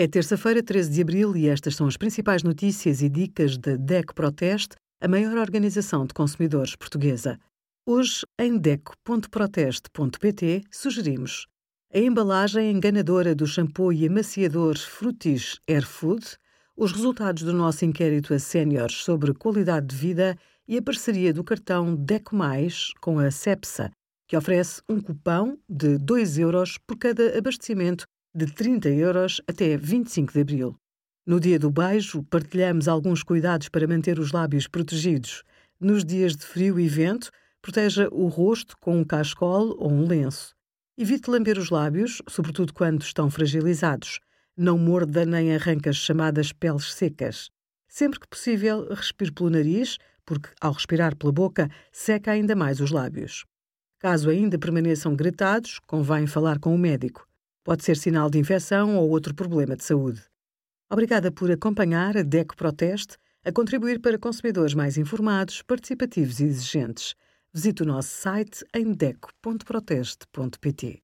É terça-feira, 13 de abril, e estas são as principais notícias e dicas da DEC Proteste, a maior organização de consumidores portuguesa. Hoje, em DEC.proteste.pt, sugerimos a embalagem enganadora do shampoo e amaciador Frutis Air Food, os resultados do nosso inquérito a séniores sobre qualidade de vida e a parceria do cartão DECO Mais com a CEPSA, que oferece um cupão de 2 euros por cada abastecimento de 30 euros até 25 de abril. No dia do beijo, partilhamos alguns cuidados para manter os lábios protegidos. Nos dias de frio e vento, proteja o rosto com um cascol ou um lenço. Evite lamber os lábios, sobretudo quando estão fragilizados. Não morda nem arranca as chamadas peles secas. Sempre que possível, respire pelo nariz, porque ao respirar pela boca, seca ainda mais os lábios. Caso ainda permaneçam gretados, convém falar com o médico. Pode ser sinal de infecção ou outro problema de saúde. Obrigada por acompanhar a DECO Proteste a contribuir para consumidores mais informados, participativos e exigentes. Visite o nosso site em deco.proteste.pt.